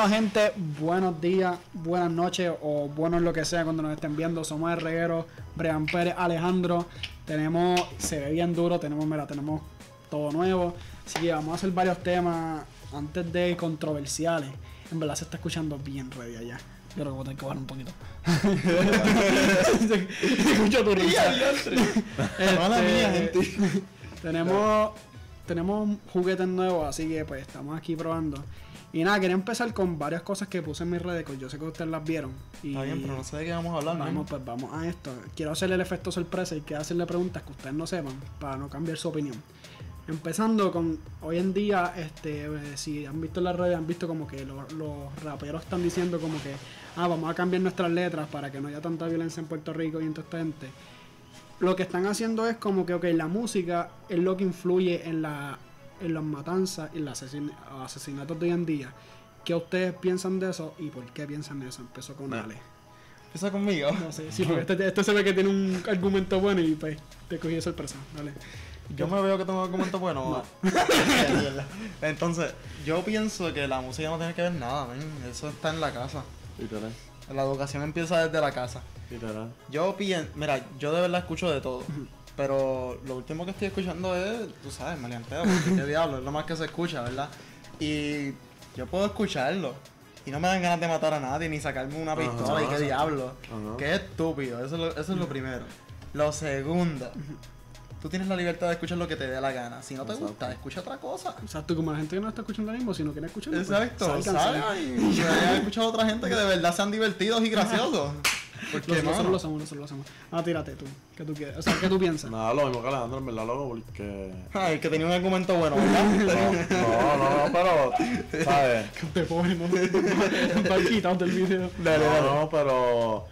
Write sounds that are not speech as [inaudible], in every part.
Bueno, gente, buenos días, buenas noches o buenos lo que sea cuando nos estén viendo. Somos el reguero, Brian Pérez, Alejandro. Tenemos, se ve bien duro, tenemos, mira, tenemos todo nuevo. Así que vamos a hacer varios temas antes de controversiales. En verdad se está escuchando bien ready allá. Yo creo que voy a tener que bajar un poquito. [laughs] se escucha tu risa. Mala mía, Este, gente. tenemos, tenemos juguetes nuevos, así que pues estamos aquí probando. Y nada, quería empezar con varias cosas que puse en mis redes, que yo sé que ustedes las vieron. Y Está bien, pero no sé de qué vamos a hablar, vamos, man. pues vamos a esto. Quiero hacerle el efecto sorpresa y quiero hacerle preguntas que ustedes no sepan para no cambiar su opinión. Empezando con hoy en día, este, eh, si han visto en las redes, han visto como que los, los raperos están diciendo como que, ah, vamos a cambiar nuestras letras para que no haya tanta violencia en Puerto Rico y en toda esta gente. Lo que están haciendo es como que, ok, la música es lo que influye en la en las matanzas y los asesin- asesinatos de hoy en día. ¿Qué ustedes piensan de eso y por qué piensan de eso? Empezó con Nah. Ale. Empieza conmigo. No sé, sí, porque este, este se ve que tiene un argumento bueno y pues te cogí de sorpresa. Dale. Yo me veo que tengo argumentos buenos. [laughs] Entonces, yo pienso que la música no tiene que ver nada, man. Eso está en la casa. Literal, La educación empieza desde la casa. literal. Yo pienso, mira, yo de verdad escucho de todo. Pero lo último que estoy escuchando es, tú sabes, maleanteo, porque qué diablo, es lo más que se escucha, ¿verdad? Y yo puedo escucharlo. Y no me dan ganas de matar a nadie, ni sacarme una Ajá. pistola, y qué diablo. Ajá. Qué estúpido, eso es, lo, eso es lo primero. Lo segundo, tú tienes la libertad de escuchar lo que te dé la gana. Si no te Exacto. gusta, escucha otra cosa. O sea, tú como la gente que no está escuchando ahora mismo, si no quiere escuchar, pues, Exacto, salga y haya escuchado a otra gente que de verdad sean divertidos y graciosos. [laughs] Porque, Los- nosotros mano, lo hacemos, nosotros lo hacemos. Ah, tírate tú. ¿Qué tú quieres? O sea, ¿qué tú piensas? Nada, lo mismo que Alejandro, en verdad, loco, porque. Ay, que tenía un argumento bueno, ¿verdad? [laughs] No, no, no, pero. ¿Sabes? [laughs] Te pobre, no. [laughs] Del video. No, no, pero.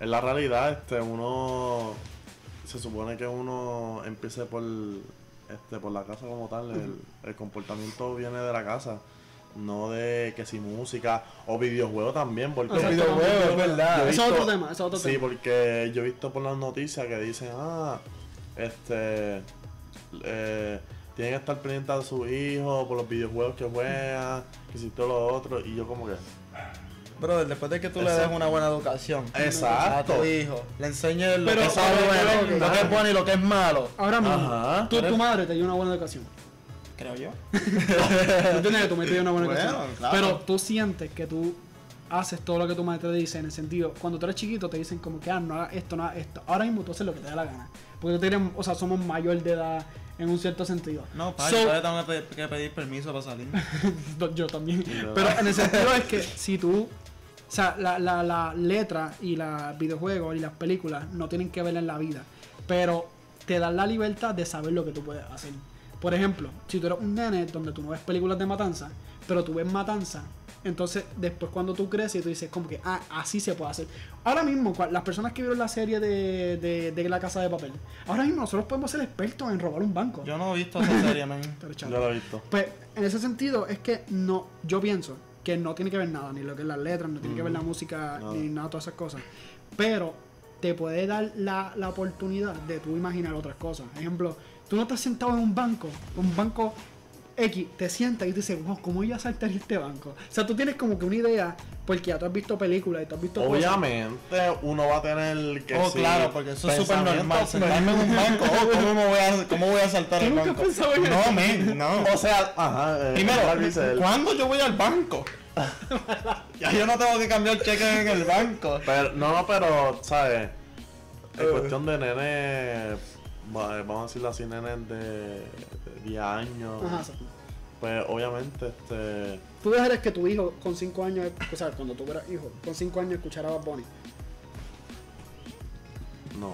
En la realidad, este, uno. Se supone que uno empiece por. Este, por la casa como tal. El, el comportamiento viene de la casa. No de que si música o videojuegos también, porque Exacto, videojuegos, es verdad. Eso es otro tema, eso es otro Sí, tema. porque yo he visto por las noticias que dicen, ah, este, eh, tienen que estar pendientes de su hijo por los videojuegos que juegan, que si todo lo otro, y yo como que, Brother, después de que tú le des una buena educación Exacto. a tu hijo, le enseñes lo que sabe, lo que es bueno y lo que es malo. Ahora mismo, Ajá. tú, tu madre te dio una buena educación. Creo yo. [laughs] ¿Tú entiendes que tu dio una buena Bueno, educación? claro. Pero tú sientes que tú haces todo lo que tu madre te dice en el sentido, cuando tú eres chiquito te dicen como que, ah, no hagas esto, no hagas esto. Ahora mismo tú haces lo que te da la gana. Porque tú tienes, o sea, somos mayor de edad en un cierto sentido. No, pa, So- yo todavía tengo que pedir, que pedir permiso para salir. [laughs] Yo también. Pero en el sentido es que [laughs] si tú. O sea, la, la, la letra y los videojuegos y las películas no tienen que ver en la vida. Pero te dan la libertad de saber lo que tú puedes hacer. Por ejemplo, si tú eres un nene donde tú no ves películas de matanza, pero tú ves matanza, entonces después cuando tú creces tú dices como que, ah, así se puede hacer. Ahora mismo, las personas que vieron la serie de, de, de La Casa de Papel, ahora mismo nosotros podemos ser expertos en robar un banco. Yo no he visto esa serie, man. [laughs] Pero, yo lo he visto. pues en ese sentido es que no, yo pienso que no tiene que ver nada, ni lo que es las letras, no tiene que ver la música, No. ni nada de todas esas cosas. Pero te puede dar la, la oportunidad de tú imaginar otras cosas. Ejemplo, tú no estás sentado en un banco, un banco X, te sientas y te dices, wow, ¿cómo iba a saltar este banco? O sea, tú tienes como que una idea, porque ya tú has visto películas y tú has visto cosas. Obviamente uno va a tener que Oh, sí, claro, porque eso es súper normal. Sentarme en un [laughs] banco, oh, ¿cómo, me voy a, ¿cómo voy a saltar ¿Tú el banco? en No, men, no. O sea, ajá, eh, Primero. ¿cuándo yo voy al banco? [laughs] ya yo no tengo que cambiar cheque en el banco. Pero, no, no, pero, ¿sabes? En Eh. cuestión de nene, vamos a decirlo así, nenes de, de 10 años, Ajá, exacto. pues obviamente, este, Tú dejarías que tu hijo con 5 años, o sea, cuando tú eras hijo, con 5 años escuchara a Bad Bunny. no.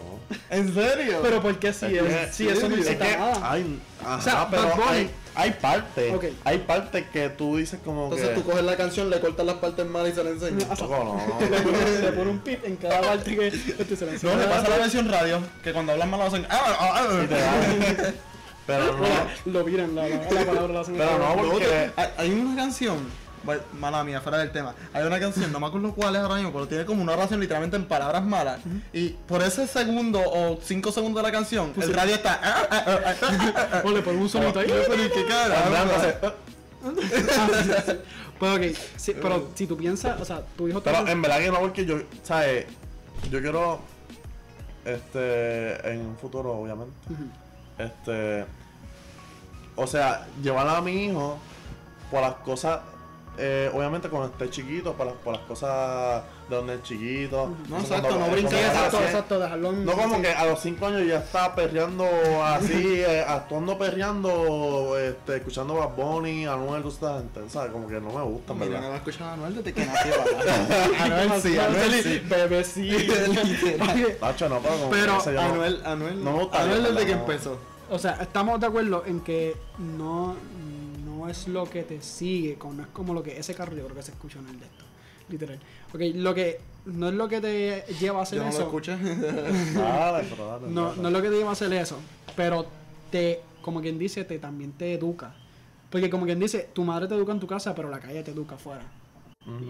¿En serio? Pero ¿por qué si, Es si eso no es que nada? hay, ajá, O sea, pero Bad Bunny- hay, hay partes, hay partes que tú dices como Entonces que... tú coges la canción, le cortas las partes malas y se la enseñas. Loco, no. [laughs] le, pone, le pone un pip en cada parte que este se le No, le pasa la versión radio, que cuando hablan mal lo hacen. "Ah, ah, ah". Pero no, Lo miran, la, la, la palabra la hacen Pero no, porque- hay, una canción, mala mía, fuera del tema. Hay una canción, no me acuerdo cuál es ahora mismo, pero tiene como una oración literalmente en palabras malas. Y por ese segundo o cinco segundos de la canción, el radio está. "Ah, ah, ah, ah, ah, ah". O le ponen un sonito ahí. Pero Pues ok, sí, pero si tú piensas, o sea, tu hijo te Pero en verdad que no, porque yo, ¿sabes? Yo quiero, este, en un futuro, obviamente, este, o sea, llevar a mi hijo por las cosas, eh, obviamente cuando esté chiquito, por las, por las cosas de donde es chiquito. No, exacto, cuando- no cuando exacto, nace. exacto, dejarlo en- No como sí. que a los 5 años ya está perreando así, [laughs] eh, actuando perreando, este, escuchando Bad Bunny, Anuel, tú sabes, ¿sabes? Como que no me gusta, Mira, no ¿verdad? va a Anuel desde que nació. [laughs] [laughs] Anuel sí, Anuel sí. Bebé sí. Tacho, no, pero como Pero Anuel, Anuel, No me gusta, Anuel desde que empezó. O sea, estamos de acuerdo en que no, no es lo que te sigue, con, no es como lo que ese carro yo creo que se escucha en el de esto. Literal. Ok, lo que no es lo que te lleva a hacer Yo no lo escuché. [laughs] Dale, pero dale, no, dale. no es lo que te lleva a hacer eso. Pero te, como quien dice, te también te educa. Porque como quien dice, tu madre te educa en tu casa, pero la calle te educa afuera.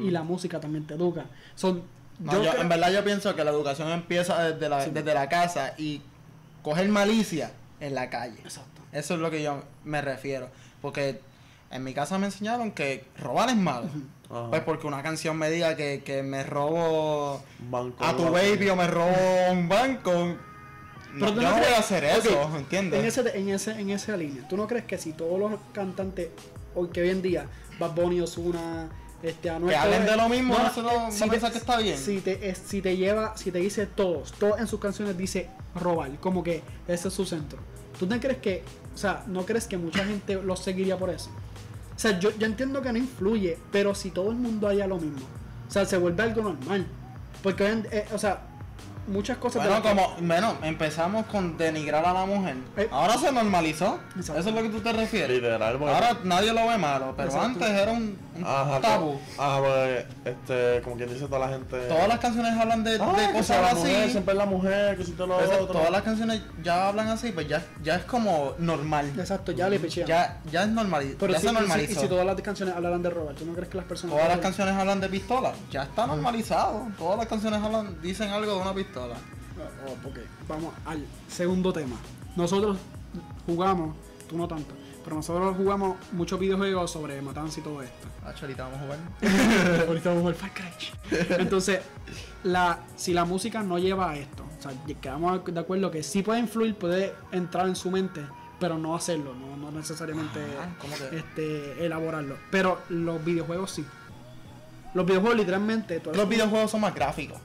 Y la música también te educa. Son. No, yo yo- creo- en verdad yo pienso que la educación empieza desde la, Sí. desde la casa y coger malicia en la calle. Exacto. Eso es lo que yo me refiero. Porque en mi casa me enseñaron que robar es malo. Ajá. Pues porque una canción me diga que, que me robo Banco, a tu banco. baby o me robo un banco. No, Pero tú yo no no voy crees- a hacer eso, ¿entiendes? En, ese, en, ese, en esa línea, ¿tú no crees que si todos los cantantes hoy que hoy en día, Bad Bunny, Ozuna, este, Anuel, Que hablen de lo mismo, eso no- eh, no piensas que está bien. Si te, es- si te lleva, si te dice todos, todos en sus canciones dice robar, como que ese es su centro. ¿Tú no crees que, o sea, no crees que mucha gente los seguiría por eso? O sea, yo, yo entiendo que no influye, pero si todo el mundo haría lo mismo, o sea, se vuelve algo normal. Porque, eh, o sea, muchas cosas... de Bueno, las que- como, bueno, empezamos con denigrar a la mujer. Eh. Ahora se normalizó. Exacto. Eso es lo que tú te refieres. Literal, porque- Ahora nadie lo ve malo, pero Exacto. antes era un, un Ajá, tabú. como- Ajá, pues, este, como quien dice toda la gente. Todas las canciones hablan de, Ah, de cosas sea la así. mujer, siempre es la mujer, que si te lo Pues, otro. todas las canciones ya hablan así, pues ya, ya es como normal. Exacto, ya le pichean. Ya, ya es normal. Pero ya si, se y si- normalizó. y si todas las canciones hablaran de robar, ¿tú no crees que las personas... Todas las canciones hablan de pistola. Ya está normalizado. Todas las canciones hablan, dicen algo de una pistola. Oh, ok, vamos al segundo tema. Nosotros jugamos, tú no tanto, pero nosotros jugamos muchos videojuegos sobre matanza y todo esto. Ah, Cholita, vamos a jugar. [laughs] Ahorita vamos al Far Cry. Entonces, la, si la música no lleva a esto, o sea, quedamos de acuerdo que sí puede influir, puede entrar en su mente, pero no hacerlo, no, no necesariamente Ah, ¿cómo que? este, elaborarlo. Pero los videojuegos sí. Los videojuegos literalmente... Los videojuegos son más gráficos.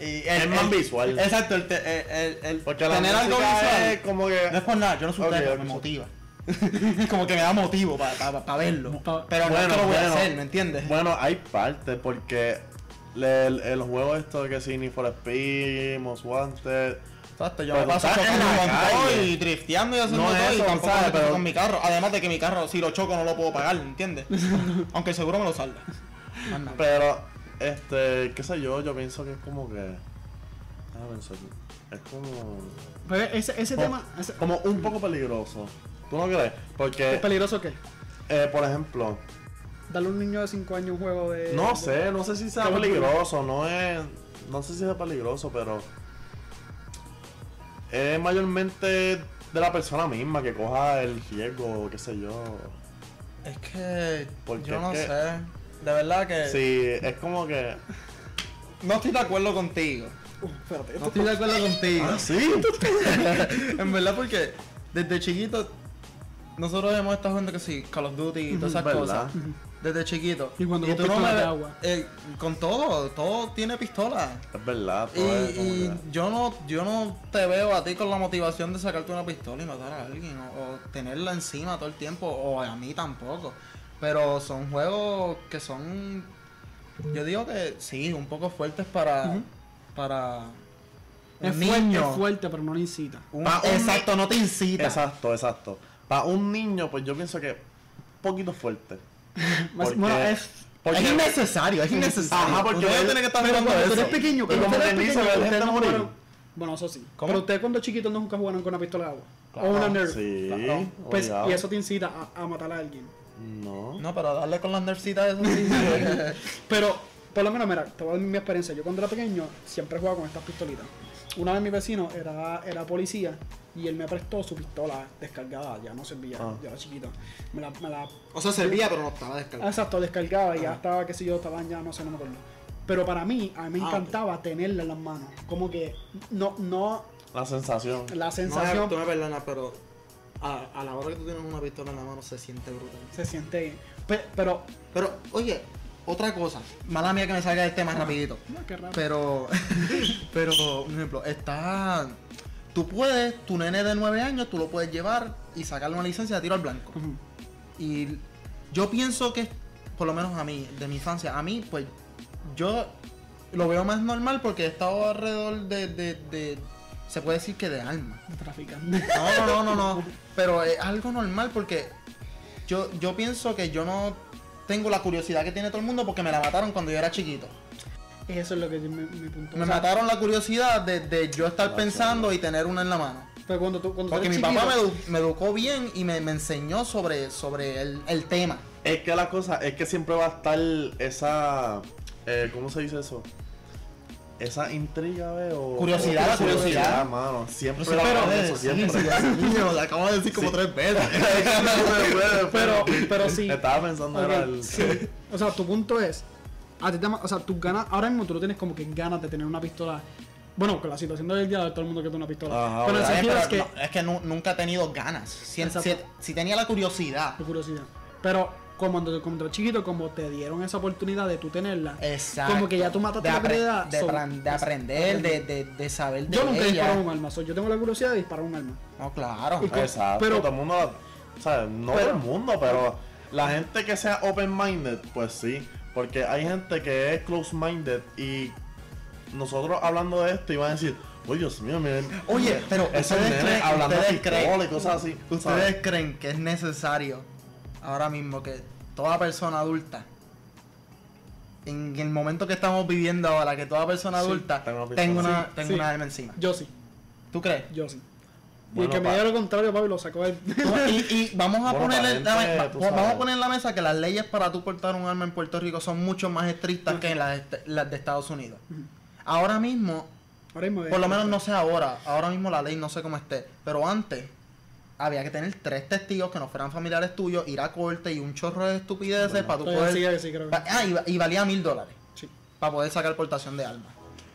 Y Es más visual. Exacto, el, te- el, el- el Porque la tener algo visual. es como que. No es por nada, yo no soy Ok, usted, pero me motiva. [laughs] como que me da motivo para verlo. Pa- pero no es que lo voy a hacer, ¿me entiendes? Bueno, hay partes porque el, el juego esto que sí, Need for Speed, Most Wanted. Exacto, yo Pero me paso chocando un montón y drifteando y haciendo No todo es y eso, tampoco ¿sabes? me Pero- con mi carro. Además de que mi carro, si lo choco, no lo puedo pagar, ¿entiendes? [laughs] Aunque seguro me lo nada. Pero, este, qué sé yo, yo pienso que es como que. Déjame pensar. Es como. Pero ese, ese como, tema ese- como un poco peligroso. ¿Tú no crees? ¿es Porque, peligroso qué? eh, por ejemplo, Darle a un niño de 5 años un juego de... no de- sé, no sé si sea ¿Qué lo- peligroso, no es. No sé si es peligroso, pero. Es mayormente de la persona misma que coja el riesgo, qué sé yo. Es que Porque yo no es que- sé. De verdad que Sí, es como que. no estoy de acuerdo contigo. Uh, espérate, No esto estoy de acuerdo contigo. Ah, sí. [laughs] en verdad porque desde chiquito nosotros hemos estado jugando que sí, Call of Duty y todas esas ¿Verdad? cosas. Desde chiquito. Y cuando tú con no me de agua. eh, con todo, todo tiene pistola. Es verdad. Y, todo es como y que- yo no yo no te veo a ti con la motivación de sacarte una pistola y matar a alguien o, o tenerla encima todo el tiempo o a mí tampoco. Pero son juegos que son yo digo que sí, un poco fuertes para Ujú. para un Es, fuerte, niño. es fuerte, pero no le incita. Un- Pa' un exacto, no te incita. Exacto, exacto. Para un niño, pues yo pienso que un poquito fuerte. [laughs] Porque- Bueno, es... Porque- es innecesario, es [laughs] innecesario. Ajá, porque Ustedes él- tienen que estar Pero mirando tú eso. eres pequeño, cuando como dice, morir. jugaron- Bueno, eso sí. ¿Cómo? Pero ustedes cuando chiquitos nunca jugaron con una pistola de agua. Claro. O una Nerf. Sí, Claro. Pues, y eso te incita a, a matar a alguien. No. No, pero darle con las nerfcitas eso sí. [laughs] Pero, por lo menos, mira, te voy a dar mi experiencia. Yo cuando era pequeño siempre jugaba con estas pistolitas. una vez mi vecino era, era policía y él me prestó su pistola descargada, ya no servía, Ah. ya era chiquito. Me la, me la O sea, servía, pero no estaba Ah, descargado. Exacto, descargaba y ya Ajá. estaba, qué sé yo, estaban ya, no sé, no me acuerdo. Pero para mí, a mí me Ah, encantaba tenerla en las manos. Como que no, no La sensación. la No, sensación tú me perdonas, pero a, a la hora que tú tienes una pistola en la mano se siente brutal. se siente bien. Pe- pero, Pero, oye, otra cosa. Mala mía que me salga del tema rapidito. no, qué raro. Pero, [laughs] pero, por ejemplo, está... Tú puedes, tu nene de 9 años, tú lo puedes llevar y sacarle una licencia de tiro al blanco. Y yo pienso que, por lo menos a mí, de mi infancia, a mí, pues, yo lo veo más normal porque he estado alrededor de, de, de- se puede decir que de alma. Traficante. No, no, no, no, no. [laughs] Pero es algo normal porque yo, yo pienso que yo no tengo la curiosidad que tiene todo el mundo porque me la mataron cuando yo era chiquito. Eso es lo que mi, mi punto. Me O sea, mataron la curiosidad de, de yo estar pensando y tener una en la mano. Pero cuando tú, cuando tú Porque mi papá me, me educó bien y me, me enseñó sobre, sobre el, el tema. Es que la cosa es que siempre va a estar esa. eh, ¿Cómo se dice eso? Esa intriga, ¿veo? Curiosidad, la curiosidad. mano. Siempre Pero, pero, eso, siempre. niño, [laughs] lo acabo de decir como Sí. [laughs] [laughs] tres veces. Pero, pero sí. Estaba pensando Ok, era el. sí. O sea, tu punto es. A ti te ma- o sea, tus ganas. Ahora mismo tú no tienes como que ganas de tener una pistola. Bueno, con la situación del día de todo el mundo que tiene una pistola. Ajá, pero el sentido es que. no, es que nu- nunca he tenido ganas. Si, si- si tenía la curiosidad. de curiosidad. Pero como cuando, cuando eras chiquito, como te dieron esa oportunidad de tú tenerla. Exacto. Como que ya tú mataste de, la curiosidad. de, so- de aprender, de, de, de saber de Yo nunca disparado un arma. so, yo tengo la curiosidad de disparar un arma. No, claro. Y Exacto, pero- todo el mundo. O sea, no Pero- todo el mundo, pero la gente que sea open-minded, pues sí. Porque hay gente que es close-minded y nosotros hablando de esto iban a decir, oye Dios mío, miren. Oye, pero ustedes creen- hablando ustedes creen- y cosas así. ¿Ustedes ¿sabes? creen que es necesario ahora mismo que toda persona adulta, en el momento que estamos viviendo ahora, que toda persona Sí, adulta tenga una Sí, tenga sí. una arma encima? Yo sí, ¿Tú crees? yo sí. y Bueno, el que me diga lo contrario, papi, lo sacó él. y, y [laughs] vamos a Bueno, poner en la, tú vamos a poner en la mesa que las leyes para tú portar un arma en Puerto Rico son mucho más estrictas que las, est- las de Estados Unidos. Ahora mismo, Ahora mismo, por lo menos no sé ahora, ahora mismo la ley no sé cómo esté, pero antes había que tener tres testigos que no fueran familiares tuyos, ir a corte y un chorro de estupideces Bueno. para tú Todavía poder... que sí, creo que. ah, y, va- y valía mil dólares Sí. para poder sacar portación de armas.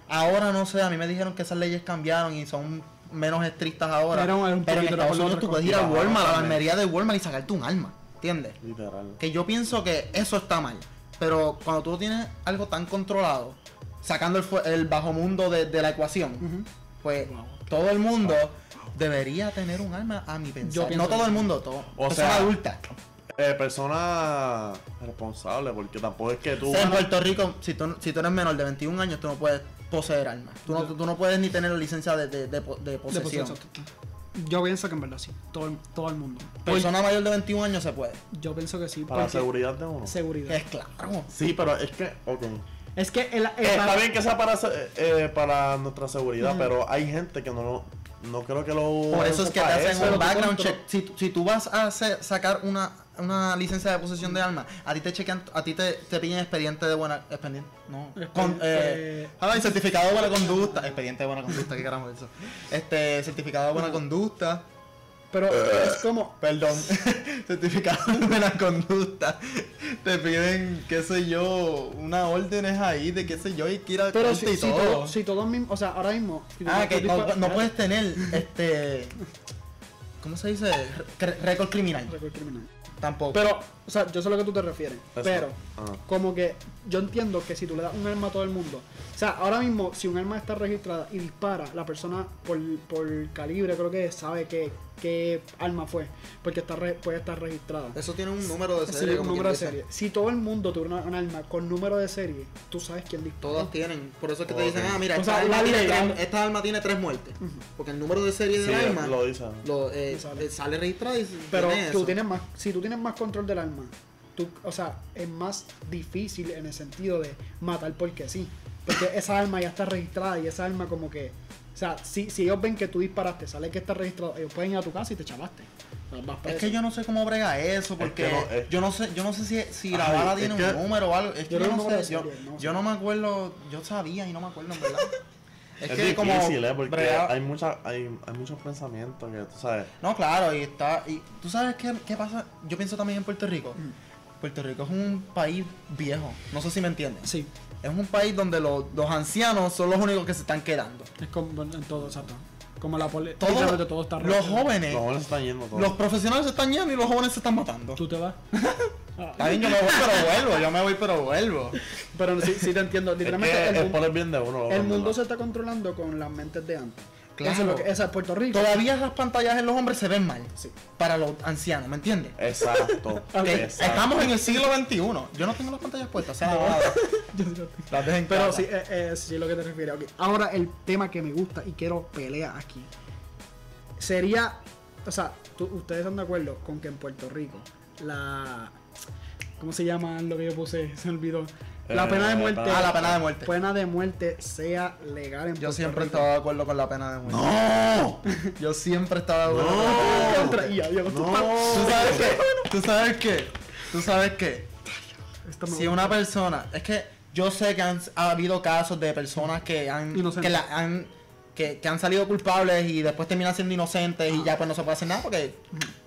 Ahora no sé, a mí me dijeron que esas leyes cambiaron y son menos estrictas ahora. Era un- pero en Estados Unidos tú puedes ir a. Walmart, a la armería de Walmart y sacarte un arma. ¿Entiendes? Literal. Que yo pienso que eso está mal. Pero cuando tú tienes algo tan controlado, sacando el, fu- el bajo mundo de, de la ecuación, pues Wow. todo el mundo debería tener un arma a mi pensar. no todo el mundo, todo. O persona sea, adulta. Eh, persona responsable, porque tampoco es que tú. en Puerto Rico, si tú, si tú eres menor de 21 años, tú no puedes poseer armas. Tú no, tú no puedes ni tener la licencia de, de, de de posesión. Yo pienso que en verdad sí. Todo el, todo el mundo. Persona mayor de 21 años se puede. Yo pienso que sí. Para la seguridad de uno. Seguridad. Es claro. Sí, pero es que. ok. Es que el, el- Eh, está bien que sea para, se- eh, para nuestra seguridad, pero hay gente que no lo. No creo que lo. Por eso es que te hacen eso. un background check. Si, tú- si tú vas a hacer- sacar una, una licencia de posesión de armas, a ti te chequean, a ti te, te piden expediente de buena. Expediente. No. Con, eh, eh, certificado de buena conducta. Expediente de buena conducta, qué carajo es eso. Este, certificado de buena conducta. Pero es como. Perdón. [laughs] certificado de buena conducta. Te piden, qué sé yo, unas órdenes ahí de qué sé yo, y que ir a Pero si, y si, todo. todo, si todos mismos. O sea, ahora mismo. si Ah, que no, no puedes tener [laughs] este. ¿Cómo se dice? Récord criminal. Récord criminal. Tampoco. Pero, o sea, yo sé a lo que tú te refieres. Eso. Pero, Ah. como que yo entiendo que si tú le das un arma a todo el mundo. O sea, ahora mismo, si un arma está registrada y dispara, la persona por, por calibre, creo que sabe qué, qué arma fue. Porque está re- puede estar registrada. Eso tiene un número de Sí, serie. un como número de serie. Si todo el mundo tuviera un arma con número de serie, tú sabes quién disparó. Todos tienen. Por eso es que te dicen, ah, mira, esta, sea, arma tiene tres, esta arma tiene tres muertes. Porque el número de serie Sí, del arma lo dice. lo, eh, Sale. eh, sale registrado y Pero tiene tú eso. tienes más, si tú tienes más control del arma, tú, o sea, es más difícil en el sentido de matar porque sí. Porque esa arma ya está registrada y esa arma como que, o sea, si, si ellos ven que tú disparaste, sale que está registrado, ellos pueden ir a tu casa y te chavaste. Es que yo no sé cómo brega eso, porque que no, es- yo no sé, yo no sé si, si la bala tiene que- un número o algo. Es que Yo yo, no no me acuerdo sé, yo, no sé. yo no me acuerdo, yo sabía y no me acuerdo en verdad. [laughs] Es, Es, que como difícil, ¿eh? Porque brega- hay, mucha, hay, hay muchos pensamientos que tú sabes. No, claro, y está. Y tú sabes qué, qué pasa. Yo pienso también en Puerto Rico. Puerto Rico es un país viejo. No sé si me entiendes. Sí, Es un país donde los, los ancianos son los únicos que se están quedando. es como en todo, exacto. Como la literalmente todo está los jóvenes, Los jóvenes están yendo todos. los profesionales se están yendo y los jóvenes se están matando. Tú te vas. [laughs] Está bien, yo me voy pero vuelvo, yo me voy pero vuelvo. Pero sí, sí te entiendo. es Literalmente que el, mundo, bien de uno. el se está controlando con las mentes de antes. Claro. Eso es lo que esa es Puerto Rico. Todavía las pantallas en los hombres se ven mal. Sí. Para los ancianos, ¿me entiendes? Exacto. [laughs] Exacto. estamos en el siglo XXI. Yo no tengo las pantallas puestas, o sea. [laughs] Yo sí tengo. las dejo en Pero sí, eh, eh, sí es lo que te refieres. ok. Ahora el tema que me gusta y quiero pelea aquí. Sería, o sea, tú- ustedes están de acuerdo con que en Puerto Rico la... ¿Cómo se llama lo que yo puse? Se me olvidó. La Eh, pena de muerte. Ah, la pena de muerte. Pena de muerte sea legal en Yo Puerto siempre he Rico. estado de acuerdo con la pena de muerte. ¡No! [laughs] Yo siempre he estado de acuerdo con la pena de muerte. No. ¿Tú sabes qué? ¿Tú sabes qué? ¿Tú sabes qué? Si una persona, es que yo sé que han ha habido casos de personas que han Inocentes. que la han que, que han salido culpables y después terminan siendo inocentes y ya pues no se puede hacer nada porque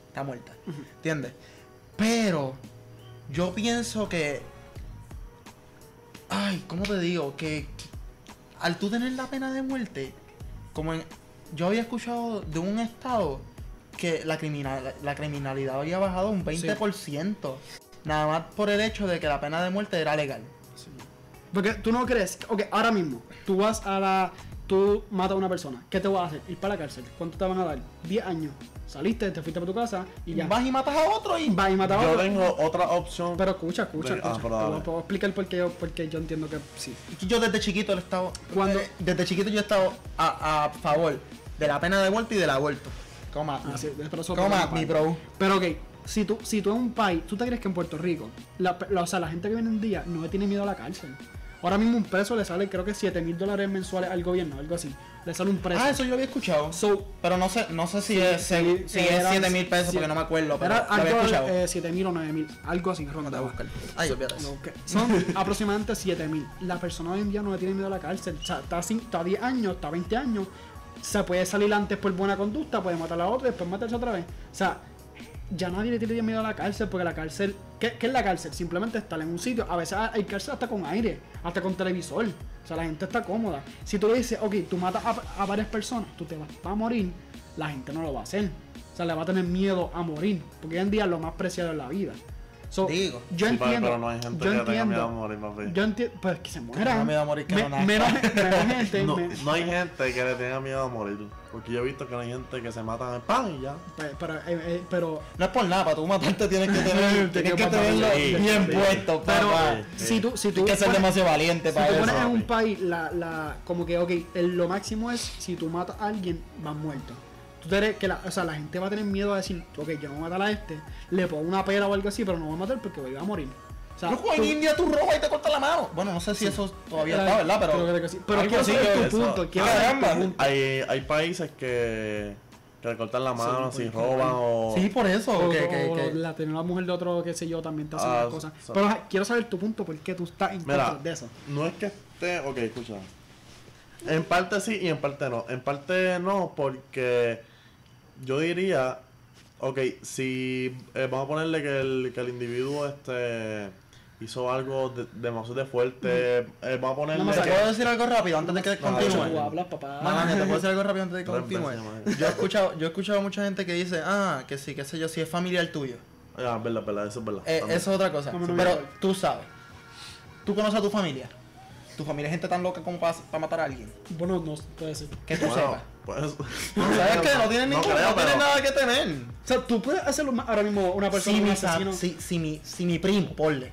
está muerta. ¿Entiendes? Pero yo pienso que ay, ¿cómo te digo? Que al tú tener la pena de muerte, como en, yo había escuchado de un estado que la, criminal, la criminalidad había bajado un 20%. Nada más por el hecho de que la pena de muerte era legal. Sí. Porque tú no crees, ok, ahora mismo, tú vas a la, tú matas a una persona, ¿qué te vas a hacer? Ir para la cárcel, ¿cuánto te van a dar? 10 años, saliste, te fuiste para tu casa y ya. Vas y matas a otro y... Vas y matas a Yo otro. tengo otra opción. Pero escucha, escucha, Ah, escucha. pero te puedo explicar por qué yo, porque yo entiendo que sí. Yo desde chiquito he estado... Cuando- eh, desde chiquito yo he estado a, a favor de la pena de muerte y del aborto. Coma. Ah, sí, pero eso Coma, mi bro. Pero ok, si tú, si tú en un país, ¿tú te crees que en Puerto Rico, la, la- o sea, la gente que viene en día no le tiene miedo a la cárcel? Ahora mismo un preso le sale creo que 7 mil dólares mensuales al gobierno, algo así. Le sale un preso. Ah, eso yo había escuchado. So, Pero no sé, no sé si Sí, es, sí, si eran- es 7 mil pesos sí. porque no me acuerdo, pero era algo escuchado. eh, 7 mil o 9 mil, algo así, Voy a ronda. buscar. Ay. Ok, Son [laughs] aproximadamente 7 mil. La persona hoy en día no le tiene miedo a la cárcel. O sea, está, está a 10 años, está a 20 años. Se puede salir antes por buena conducta, puede matar a la otra y después matarse otra vez. O sea, ya nadie le tiene miedo a la cárcel porque la cárcel. ¿Qué, es la cárcel? Simplemente estar en un sitio. A veces hay cárcel hasta con aire, hasta con televisor. O sea, la gente está cómoda. Si tú le dices, ok, tú matas a, varias personas, tú te vas a morir, la gente no lo va a hacer. O sea, le va a tener miedo a morir. Porque hoy en día es lo más preciado en la vida. So, Digo. yo Sí, pero- entiendo. pero no hay gente yo que tenga miedo a entiendo. morir, papi. Yo entiendo. Pues que se tenga mueran. miedo a morir que Me- no nazca. menos, menos gente. [laughs] No, me- no hay gente que le tenga miedo a morir. Porque yo he visto que no hay gente que se matan en pan y ya. pe- pero, eh, eh, pero No es por nada, para tú matarte tienes que tener, [laughs] tienes que tenerlo sí, bien sí. puesto, pero si tú si tú Tienes que ser pones- demasiado valiente si para tú eso. pones en un país la, la como que ok el- lo máximo es si tú matas a alguien vas muerto tú crees que la, o sea, la gente va a tener miedo a decir ok yo voy a matar a este le pongo una pera o algo así pero no voy a matar porque voy a morir o sea, Loco, en India tú robas y te cortas la mano. Bueno, no sé si eso todavía está, ¿verdad? Pero, creo que sí. Pero quiero saber tu eso- punto quiero saber tu Caramba. punto. Hay, hay países que, que le cortan la mano Sí, si roban o. Sí, por eso. o, que, o que, que- la tener la mujer de otro qué sé yo también te hace Ah, las cosas so- pero ajá, quiero saber tu punto por qué tú estás en Mira, contra de eso no es que esté. Ok, escucha. En parte sí y en parte no. En parte no, porque yo diría. Ok, si eh, vamos a ponerle que el, que el individuo este hizo algo de- demasiado fuerte. eh, vamos a ponerle. No me ¿Te saques. que- puedo decir algo rápido antes de que continúe? hablas papá mía, te puedo decir algo rápido antes de que continúe. Yo he escuchado, yo he escuchado mucha gente que dice, ah, que sí, qué sé yo, si es familiar tuyo. Ah, verdad, verdad, eso es verdad. Eh, eso es otra cosa. No, no, no, Pero no. tú sabes. Tú conoces a tu familia. Tu familia es gente tan loca como para, para matar a alguien. bueno no puede ser Que tú Bueno, sepas. pues. ¿Sabes qué? [laughs] No tienen, No ningún- creo, no tienen pero- nada que tener. o sea tú puedes hacerlo ahora mismo una persona Si un mi, asesino si, si mi, si mi primo, porle.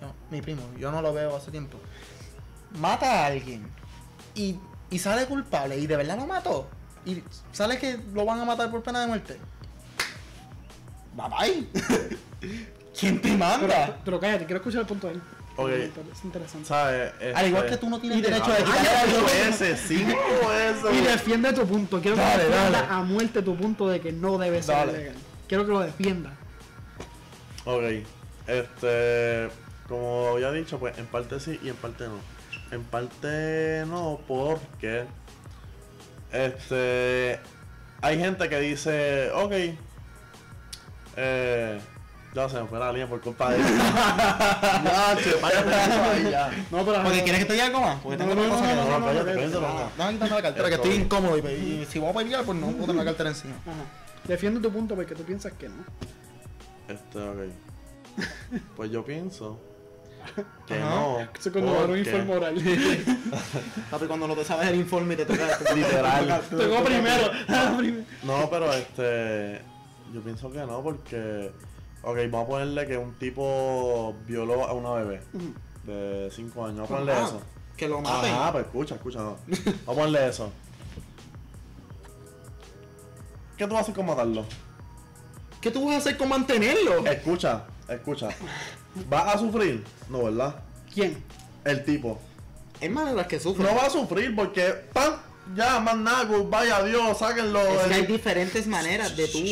No, mi primo, yo no lo veo hace tiempo. Mata a alguien y, y sale culpable y de verdad lo mató. Y sale que lo van a matar por pena de muerte. Bye bye. [laughs] ¿Quién te pero, manda? pero cállate quiero escuchar el punto de él Es interesante ¿Sabes? Al igual Este- que tú no tienes y de- derecho de Ay, quitarle a cinco alguien. veces, cinco veces. Y defiende tu punto. Quiero que defienda dale. a muerte tu punto de que no debe ser Dale. legal. Quiero que lo defienda. Ok, este, como había dicho, pues en parte sí y en parte no. En parte no, porque Este. Hay gente que dice, ok. Eh. Ya se me fue la línea por culpa de él. [laughs] ya, che, ahí ya. No, pero Porque quieres que te diga algo más. Porque No, tengo no, otra cosa no, que no, no, no, no. No, la cartera, que estoy incómodo. Y, si voy a pelear, pues no puedo tener la cartera encima. Defiende tu punto porque tú piensas que no. Este, ok. [laughs] Pues yo pienso que Ajá. no. Eso es cuando dar un informe oral. [laughs] Papi, cuando no te sabes el informe y te toca. te toca- Literal. te primero. primero. No, pero este. Yo pienso que no, porque. Ok, vamos a ponerle que un tipo violó a una bebé de 5 años. Vamos a ponerle Ah, eso. Que lo maten. Ajá, pues escucha, escucha. No. Vamos a ponerle eso. ¿Qué tú vas a hacer con matarlo? ¿Qué tú vas a hacer con mantenerlo? Escucha, escucha. ¿Vas a sufrir? No, ¿verdad? ¿Quién? El tipo. Es maneras que sufren. No va a sufrir porque, ¡pam! Ya, más nada, vaya Dios, sáquenlo. Es que hay diferentes maneras de tú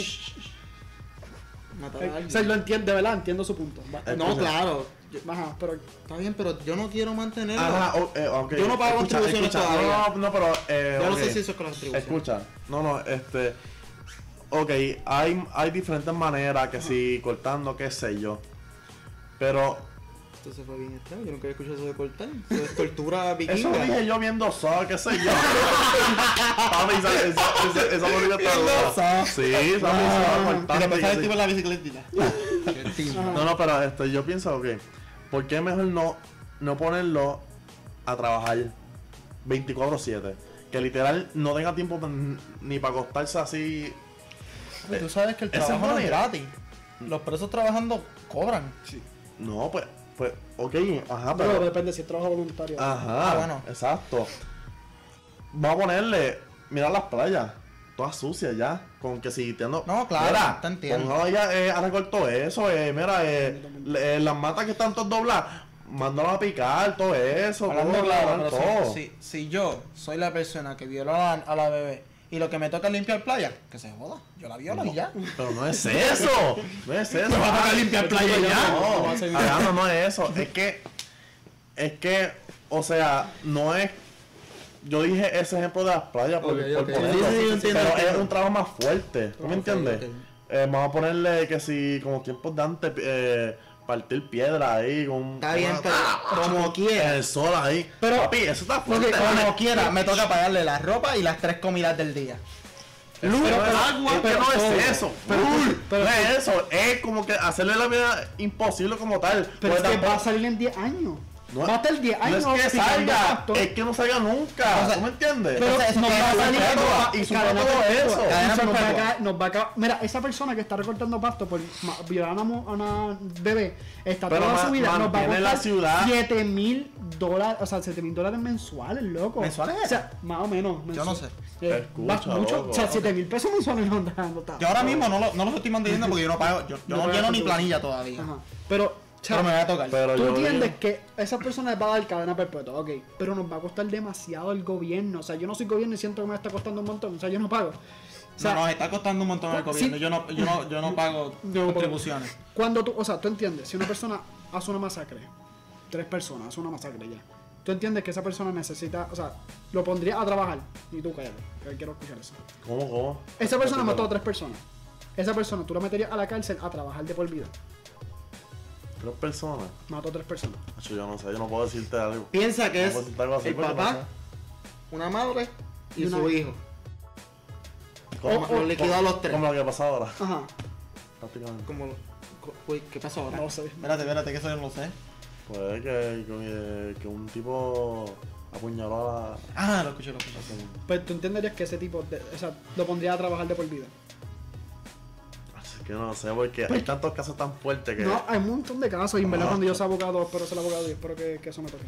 matar a Eh, O alguien. sea, lo entiendo, de verdad, entiendo su punto. Va- Eh, No, claro. Yo- Ajá, pero Está bien, pero yo no quiero mantenerlo. Ajá, o- eh, ok. Yo no pago Escucha, contribuciones escucha. todavía. No, no, pero. Eh, yo no ok. sé si eso es con las contribuciones. Escucha, no, no, este. Ok, hay, hay diferentes maneras, que si cortando, qué sé yo. Pero Esto se fue bien extraño. Yo nunca había escuchado eso de cortar. Eso es tortura [laughs] eso vikinga. dije yo viendo Saw, qué sé yo. Papi, esa, esa, esa, esa película está dura. Sí, esa Y cortando, el sé tipo en la bicicletita. No, no, pero este, yo pienso, ok, ¿por qué mejor no, no ponerlo a trabajar 24-7? Que literal no tenga tiempo ni para acostarse así. Tú sabes que el trabajo no es gratis. Los presos trabajando cobran. No, pues, pues, ok, ajá, pero pero. depende si es trabajo voluntario. Ajá, Ah, bueno. exacto. Vamos a ponerle, mira las playas, todas sucias ya, con que si te ando... No, claro, mira, te entiendo. Póngalo ya eh, a recoger todo eso, eh, mira, eh, le- eh, las matas que están todas dobladas, mándalo a picar, todo eso, Hablando todo, claro, pero todo. si, si, si yo soy la persona que violó a la, a la bebé y lo que me toca es limpiar playa, que se joda. Yo la violo y ya. Pero no es eso, no es eso. [laughs] va a tocar limpiar playa y ya. No, No va a ser- Alejandro, no es eso, es que, es que, o sea, no es... Yo dije ese ejemplo de las playas por, Ok, por ponerlo, Sí, sí, sí, yo entiendo, pero es un trabajo más fuerte, ¿tú me entiendes? Eh, vamos a ponerle que si como tiempos de antes eh, partir piedra ahí con Está bien, pero como quiera. el sol ahí. Pero- papi, eso está fuerte. Como quiera, me toca pagarle la ropa y las tres comidas del día. Luz, Pero- pero, agua, pero pero no todo. es eso. Pero- no es eso. Es como que hacerle la vida imposible como tal. pero es Porque que va a salir en 10 años. No- va a estar 10 años. No es que salga, es que no salga nunca. O sea, ¿Tú me entiendes? Pero Entonces, eso nos va a salir y cadena todo eso. Nos va a caer- nos va a ca- Mira, esa persona que está recortando pasto por violar a una, bebé está Pero toda ma- su vida. Nos va a la ciudad. 7 mil dólares, o sea, 7 mil dólares mensuales, loco. ¿Mensuales? O sea, más o menos. Yo no sé. Eh, Escucha, mucho, loco. o sea, 7 mil pesos mensuales no están. No está. Yo ahora mismo no, lo- no los estoy manteniendo porque yo no pago, yo, yo No no, lleno ni planilla todavía. Ajá. Pero, Pero me va a tocar. Pero Tú yo entiendes que esa persona les va a dar cadena perpetua, ok, pero nos va a costar demasiado el gobierno. O sea, yo no soy gobierno y siento que me está costando un montón. O sea, yo no pago. O sea, no, nos está costando un montón el sí. gobierno. Yo, no, yo, no, yo no pago [laughs] No, contribuciones. cuando tú, o sea, tú entiendes, si una persona hace una masacre, tres personas hacen una masacre ya. Tú entiendes que esa persona necesita, o sea, lo pondría a trabajar. Y tú cállate, que quiero escuchar eso. ¿Cómo, cómo? Esa persona mató a tres personas. Esa persona, tú la meterías a la cárcel a trabajar de por vida. Tres personas. Mató a tres personas. Macho, yo no sé, yo no puedo decirte algo. Piensa que No es algo así el no papá, sé. una madre y, Y una- su hijo. ¿Cómo, Los liquidó a los tres. Como lo que pasa ahora, Ajá. prácticamente. Como, co- uy, ¿qué pasó ahora? No sé. Espérate, espérate, que eso yo no lo sé. Puede que, que, que un tipo apuñaló a la... Ah, lo escuché, lo escuché. Pues tú entenderías que ese tipo, de- o sea, lo pondría a trabajar de por vida. Que no sé, porque hay tantos casos tan fuertes que... Pues No, hay un montón de casos y en verdad cuando yo sea abogado, espero ser abogado y espero que, que eso me toque.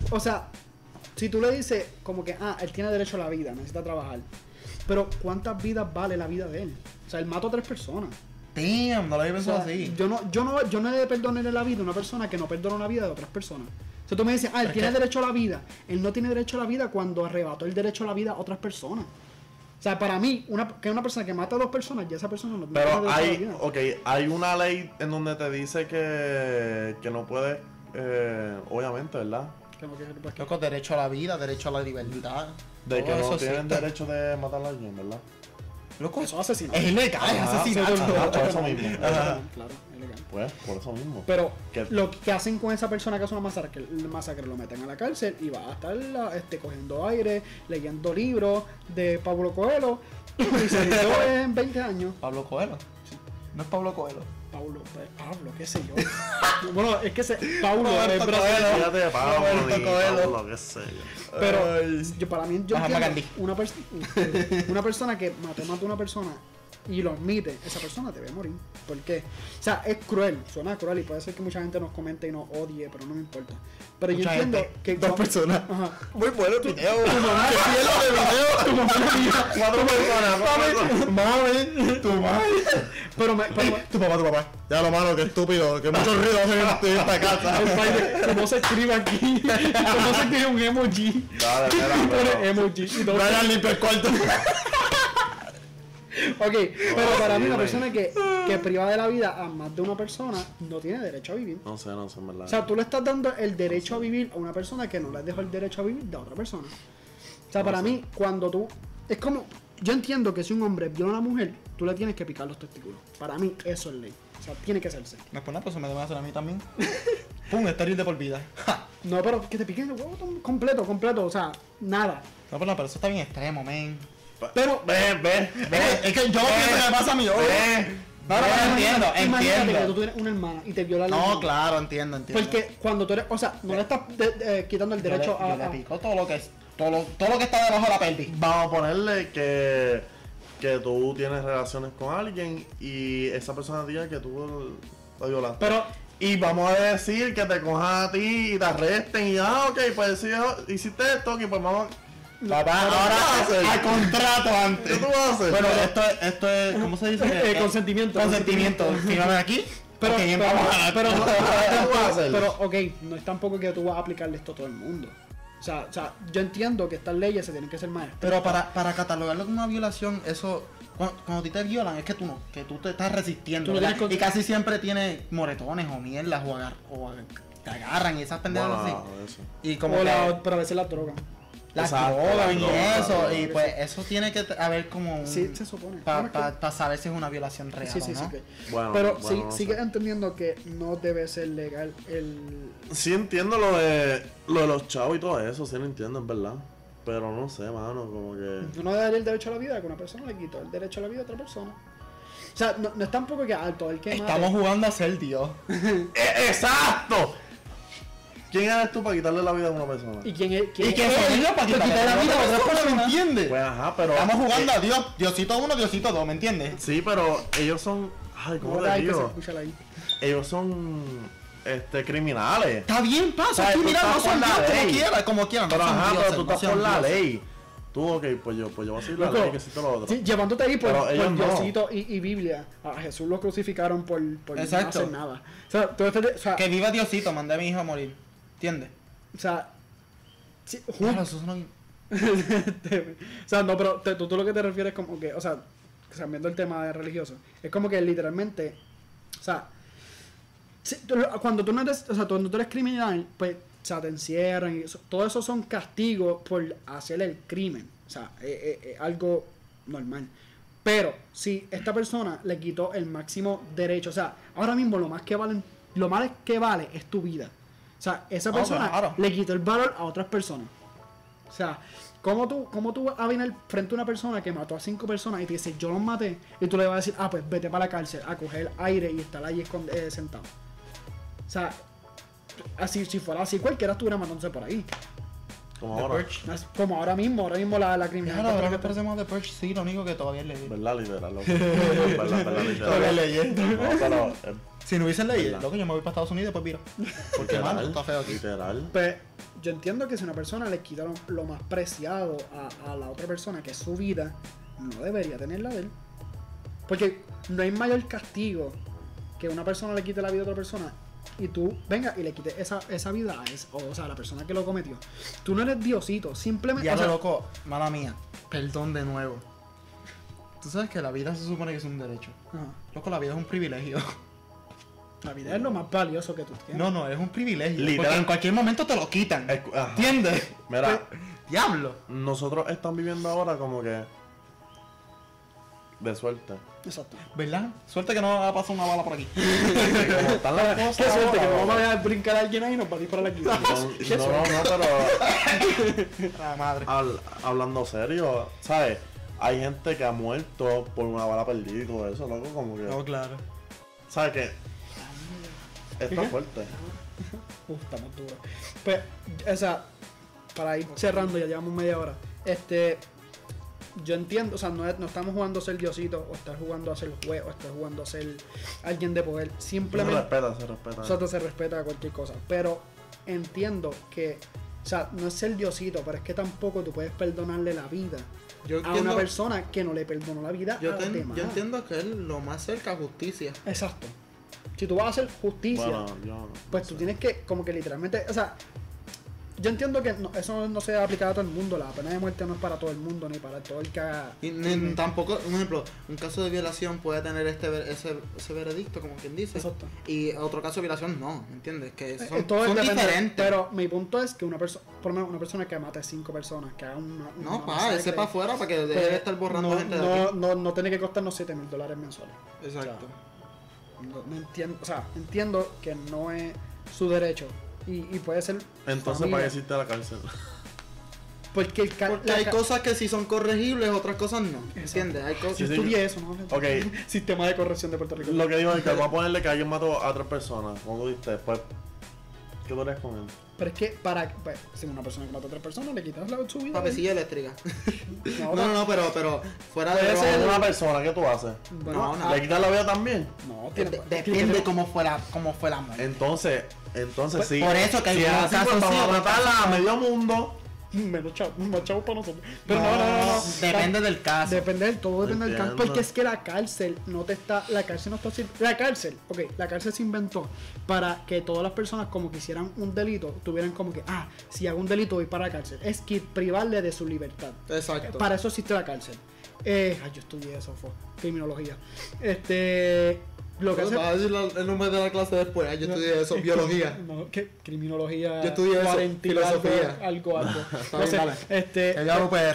[laughs] o sea, si tú le dices como que, ah, él tiene derecho a la vida, necesita trabajar. Pero ¿cuántas vidas vale la vida de él? O sea, él mató a tres personas. Damn, no lo había O pensado sea, así. yo no, yo no, yo no le perdonaré la vida a una persona que no perdona la vida de otras personas. O sea, tú me dices, ah, él tiene que- derecho a la vida. Él no tiene derecho a la vida cuando arrebató el derecho a la vida a otras personas. O sea, para mí, una, que una persona que mata a dos personas, ya esa persona no tiene Pero hay, ok, hay una ley en donde te dice que, que no puedes, eh, obviamente, ¿verdad? Que Loco, derecho a la vida, derecho a la libertad. De que no tienen existe. derecho de matar a alguien, ¿verdad? Loco, Eso es asesinato. es ilegal, es asesinato. eso mismo. Claro, Pues, por eso mismo. Pero ¿Qué? lo que hacen con esa persona que hace una masacre, masacre lo meten a la cárcel y va a estar la- este, cogiendo aire, leyendo libros de Pablo Coelho [coughs] y se [laughs] en 20 años. Pablo Coelho. No es Pablo Coelho. Pablo, pues, Pablo, qué sé yo. [laughs] bueno, es que se, Pablo Roberto es brasileño. Coelho. Pablo. Pablo, qué sé yo. Pero yo, para mí, yo pers- [laughs] una persona que mató, mató a una persona y lo admite, esa persona debe morir. ¿Por qué? O sea, es cruel, suena cruel y puede ser que mucha gente nos comente y nos odie, pero no me importa. Pero Mucha yo entiendo gente. que... Dos personas. Ajá. Muy bueno el video. Tu mamá, tu mamá es mía. Cuatro personas, cuatro personas. Mami, tu madre. Pero, me, pero Tu papá, tu papá. Ya lo malo, que estúpido. Que mucho ruido hacen en esta casa. el padre, ¿cómo se escribe aquí? ¿Cómo se escribe un emoji? Dale, pero- emoji. Y todo. Brian limpia el cuarto. [laughs] Ok, pero para mí una persona que, que priva de la vida a más de una persona no tiene derecho a vivir. No sé, no sé, en verdad. O sea, tú le estás dando el derecho a vivir a una persona que no le dejó el derecho a vivir de otra persona. O sea, para mí, cuando tú... Es como... Yo entiendo que si un hombre viola a una mujer, tú le tienes que picar los testículos. Para mí, eso es ley. O sea, tiene que hacerse. Me pone pues me debe hacer a mí también. [laughs] Pum, estéril de por vida. [laughs] Ja. No, pero que te piquen el huevo completo, completo. O sea, nada. No, pero, no, pero eso está bien extremo, men. Pero... Ve, ve, ve. Es que yo pienso que me pasa a mí. No, no, Ahora, entiendo, imagínate que tú entiendo. tienes una hermana y te viola la No, hermana. claro, entiendo, entiendo. Porque cuando tú eres... O sea, no le estás de- de- quitando el Yo le- derecho yo a... le pico todo lo que es. Todo lo, todo lo que está debajo de la pelvis. Vamos a ponerle que, que tú tienes relaciones con alguien y esa persona diga que tú la violaste. Pero... y vamos a decir que te cojan a ti y te arresten y ah, ok, pues si hiciste esto, que pues vamos. Papá, ¿qué a ahora al contrato ¿Qué antes. tú vas a hacer? Bueno, esto es, esto es, ¿cómo se dice? Eh, [laughs] Eh, consentimiento. Consentimiento. Fírmame aquí. Pero, ok, pero, vamos a- pero, no- ¿Qué a pero, ok, no es tampoco que tú vas a aplicarle esto a todo el mundo. O sea, o sea, yo entiendo que estas leyes se tienen que hacer más. Pero para, para catalogarlo como una violación, eso. Cuando, cuando a ti te violan, es que tú no, que tú te estás resistiendo. Y casi siempre tiene moretones o mierdas o, agar- o te agarran y esas pendejas Bueno, así. eso. Y como o que la, pero a veces la droga. Las Exacto, drogan y eso. Y pues eso tiene que haber como un. Sí, se supone. Para Bueno, es que- saber si es una violación real sí, sí, sí. no. que- Bueno, pero bueno, sí, no sigue sé. entendiendo que no debe ser legal el. Sí entiendo lo de, lo de los chavos y todo eso, sí lo entiendo, en verdad. Pero no sé, mano, como que... Uno daría el derecho a la vida que una persona le quitó el derecho a la vida a otra persona. O sea, no, no es tampoco que alto el que mate- Estamos jugando a ser Dios. [laughs] ¡Eh, ¡Exacto! ¿Quién eres tú para quitarle la vida a una persona? ¿Y quién es? quién Y es? son ellos para quitarle la vida a otra persona, ¿me entiendes? Pues ajá, pero... Estamos jugando eh, a Dios, Diosito uno, Diosito dos, ¿me entiendes? sí, pero ellos son... Ay, ¿cómo te digo? Ellos son... Este, criminales. Está bien, pasa, sea, aquí tú mira, estás no son Dios como ley. quieran, como quieran. Pero ajá, dioses, pero tú no estás por la ley. Tú, ok, pues yo, pues yo voy a seguir la ley que existe lo otro. Sí, llevándote ahí por, no. Diosito y, y Biblia. A Jesús lo crucificaron por, por no Exacto. hacer nada. O sea, todo este, o sea, Que viva Diosito, mandé a mi hijo a morir. ¿Entiendes? o sea, sí, Claro, [laughs] eso Te- o sea, no, pero te- tú, tú lo que te refieres como que, o sea, cambiando el tema de religioso, es como que literalmente, o sea, si- tú- cuando tú no eres, o sea, cuando tú eres criminal, pues, o sea, te encierran y eso, todo eso son castigos por hacer el crimen, o sea, es, es- es algo normal. Pero si esta persona le quitó el máximo derecho, o sea, ahora mismo lo más que vale, lo más que vale es tu vida. O sea, esa Ah, persona claro. le quitó el valor a otras personas. O sea, ¿cómo tú, cómo tú vas a venir frente a una persona que mató a cinco personas y te dice, yo los maté? Y tú le vas a decir, ah, pues vete para la cárcel a coger aire y estar ahí eh, sentado. O sea, así, si fuera así, cualquiera estuviera matándose por ahí. Como The ahora. Purge. Es Como ahora mismo, ahora mismo la, la Claro, criminalidad. ahora que parecemos de Purge, sí, lo único que todavía leí. ¿Verdad, literal? loco. [laughs] ¿Verdad, verdad, Todavía literal? leyendo. No, pero... eh, Si no hubiesen leído, ¿Verdad? loco, yo me voy para Estados Unidos y pues mira. [laughs] Porque, mano, literal, está feo aquí. Literal. Pues yo entiendo que si una persona le quita lo, lo más preciado a, a la otra persona, que es su vida, no debería tenerla de él. Porque no hay mayor castigo que una persona le quite la vida a otra persona y tú venga y le quites esa, esa vida a esa, o sea, a la persona que lo cometió. Tú no eres Diosito, simplemente. Ya o sea, loco, mala mía. Perdón de nuevo. Tú sabes que la vida se supone que es un derecho. ajá. Loco, la vida es un privilegio. La vida es lo más valioso que tú tienes. No, no, es un privilegio. Literal. Porque en cualquier momento te lo quitan. Ajá. ¿Entiendes? Mira, Diablo. nosotros estamos viviendo ahora como que de suerte. Exacto. ¿Verdad? Suerte que no va a pasar una bala por aquí. [laughs] Como están las cosas Qué suerte que nos vamos a dejar brincar a alguien ahí y nos va a disparar aquí. [laughs] Qué No, no, no, pero [laughs] La madre. Al- hablando serio, ¿sabes? Hay gente que ha muerto por una bala perdida y todo eso, loco, como que... No, claro. ¿Sabes qué? Está ¿Qué? fuerte. Uf, estamos duros. Pues, o sea, para ir cerrando, ya llevamos media hora. Este, yo entiendo, o sea, no, es- no estamos jugando a ser diosito, o estar jugando a ser juez, o estar jugando a ser alguien de poder. Se Simplemente, respeta, se respeta. nosotros se respeta a cualquier cosa. Pero entiendo que, o sea, no es ser diosito, pero es que tampoco tú puedes perdonarle la vida Yo a una persona que no le perdonó la vida yo, a los ten- demás. yo entiendo que es lo más cerca a justicia. Exacto. Si tú vas a hacer justicia, Bueno, yo... pues tú tienes que, como que literalmente, o sea, yo entiendo que no- eso no se aplica a todo el mundo, la pena de muerte no es para todo el mundo, ni para todo el que haga... Y ni- tampoco, un ejemplo, un caso de violación puede tener este ese, ese veredicto, como quien dice. Exacto. Y otro caso de violación no, ¿entiendes? Que son, Eh, todo son depende, diferentes. Pero mi punto es que una persona, por lo menos una persona que mate a cinco personas, que haga una... una no, pa, ese para afuera para que deje pues, de estar borrando no, gente de no, aquí. no, no tiene que costarnos 7 mil dólares mensuales. Exacto. No, no entiendo, o sea, entiendo que no es su derecho. Y, y puede ser... Entonces, familia, ¿para qué existe la cárcel? Porque el ca- Porque la hay cosas que sí son corregibles, otras cosas no. ¿Entiendes? Hay cosas... Sí, Yo sí. estudié eso, ¿no? Ok. Sistema de corrección de Puerto Rico. Lo que digo es que vamos a ponerle que alguien mató a otra persona. Como tú diste, pues... ¿Qué tú harías con él? Pero es que para pues, si una persona que mata a otra persona le quitas la su vida. Papecilla eléctrica. [laughs] No, No, no, pero, pero fuera de Puede ser- Con una persona, ¿qué tú haces? Bueno, No, no. ¿Le quitas la vida también? no, de- tiene, depende cómo fue la, cómo fue la muerte. Entonces, entonces sí. por eso que hay si así, pues vamos sí, a matarla a medio mundo. Menos chavo, más chavo para nosotros. Pero no, no, no, no. Depende del caso. Depende del todo, depende del caso. Porque es que la cárcel no te está. La cárcel no está. La cárcel, ok, la cárcel se inventó para que todas las personas, como que hicieran un delito, tuvieran como que, ah, si hago un delito voy para la cárcel. Es que privarle de su libertad. Exacto. Para eso existe la cárcel. Eh, ay, yo estudié eso, fue criminología. Este. Lo que hace. Vas a decir la- el nombre de la clase después. Yo estudié eso, [laughs] biología. No, ¿qué? Criminología. Yo estudié eso, 40 y filosofía. Algo, algo. [laughs] Entonces, este, tú,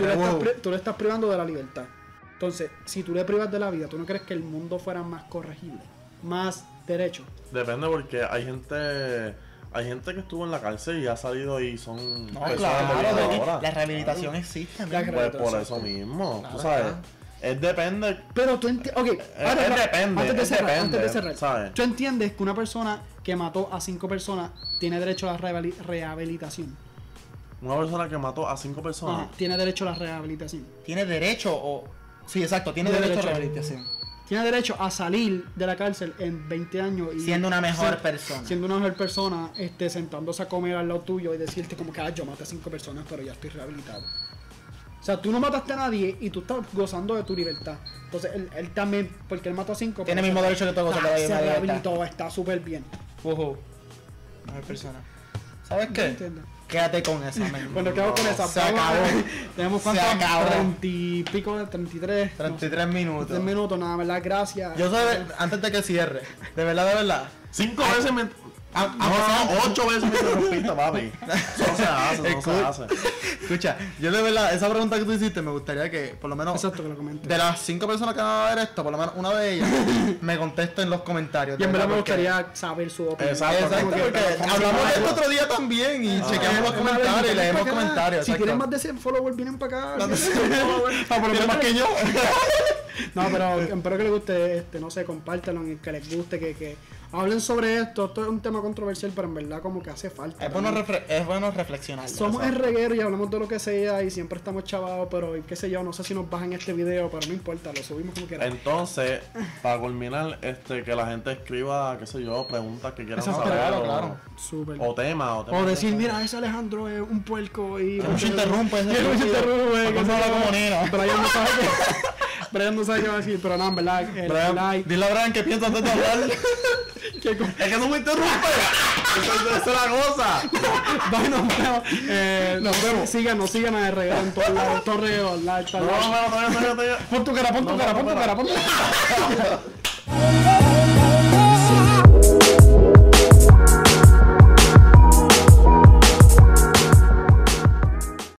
le estás wow. pri- tú le estás privando de la libertad. Entonces, si tú le privas de la vida, ¿tú no crees que el mundo fuera más corregible? Más derecho. Depende porque hay gente. Hay gente que estuvo en la cárcel y ha salido y son No, personas claro, de la rehabilitación existe. Pues por eso mismo, Claro, tú sabes. claro. Es depende. Pero tú entiendes. Ok, ahora, es ahora, depende, antes de es cerrar, depende, antes de cerrar. ¿sabes? Tú entiendes que una persona que mató a cinco personas tiene derecho a la rehabili- rehabilitación. Una persona que mató a cinco personas. Ajá, tiene derecho a la rehabilitación. Tiene derecho o. Sí, exacto, tiene Tiene derecho, a derecho. rehabilitación. Tiene derecho a salir de la cárcel en 20 años y Siendo una mejor ser- persona. Siendo una mejor persona, este, sentándose a comer al lado tuyo y decirte como que ah, yo maté a cinco personas, pero ya estoy rehabilitado. O sea, tú no mataste a nadie y tú estás gozando de tu libertad. Entonces, él, él también, porque él mató a cinco. Tiene el mismo se- derecho que tú a gozar de la Se rehabilitó, está súper bien. Ujú. Mejor persona. ¿Sabes qué? entiendo. Quédate con esa, man. [laughs] Bueno, quedamos con esa. Se acabó. [laughs] Tenemos Se cuántos? acabó. 30 y pico, 33. 33 minutos. 3 minutos, nada, ¿verdad? Gracias. Yo soy, antes de que cierre, de verdad, de verdad. Cinco veces me. Ah, No, no, ocho veces me interrumpiste, papi. Eso no se [laughs] hace, no se Escucha. hace. Escucha, yo de verdad, esa pregunta que tú hiciste, me gustaría que, por lo menos, Exacto, que lo comentes. de las cinco personas que van a ver esto, por lo menos una de ellas, [laughs] me conteste en los comentarios. Y en verdad me porque- gustaría saber su opinión. Exacto, Exacto, porque hablamos de esto otro día también y chequeamos los Ah, comentarios y leemos acá. comentarios. Si tienen más de 100 followers, vienen para acá. Más de [laughs] Vienen 100 followers. Ah, más que yo. No, pero espero que les guste, este, no sé, compártanlo, y que les guste, que, que hablen sobre esto. Esto es un tema controversial, pero en verdad como que hace falta. Es bueno, es bueno reflexionar. Somos el reguero y hablamos de lo que sea y siempre estamos chavados, pero qué sé yo, no sé si nos bajan este video, pero no importa, lo subimos como quieran. Entonces, para culminar, este, que la gente escriba, qué sé yo, preguntas que quieran Exacto. saber. Claro, o, claro. Súper. o temas. O, temas O que decir, mira, ese Alejandro es un puerco y... [laughs] Que no se interrumpe ese Que no se interrumpe, que no se- habla como Nino. [laughs] Brian no sabe qué... Brian no sabe qué va a decir, pero nada, en verdad, el Brian, like... Dile a Brian que piensa antes de hablar. [laughs] que con- Es que no me interrumpe. Esa es la cosa. Bye, nos vemos. Eh, nos vemos. Síganos, síganos de reguero en todos lados, like, tal, No, no, no. Pon tu cara, pon tu cara, pon tu cara, pon tu cara.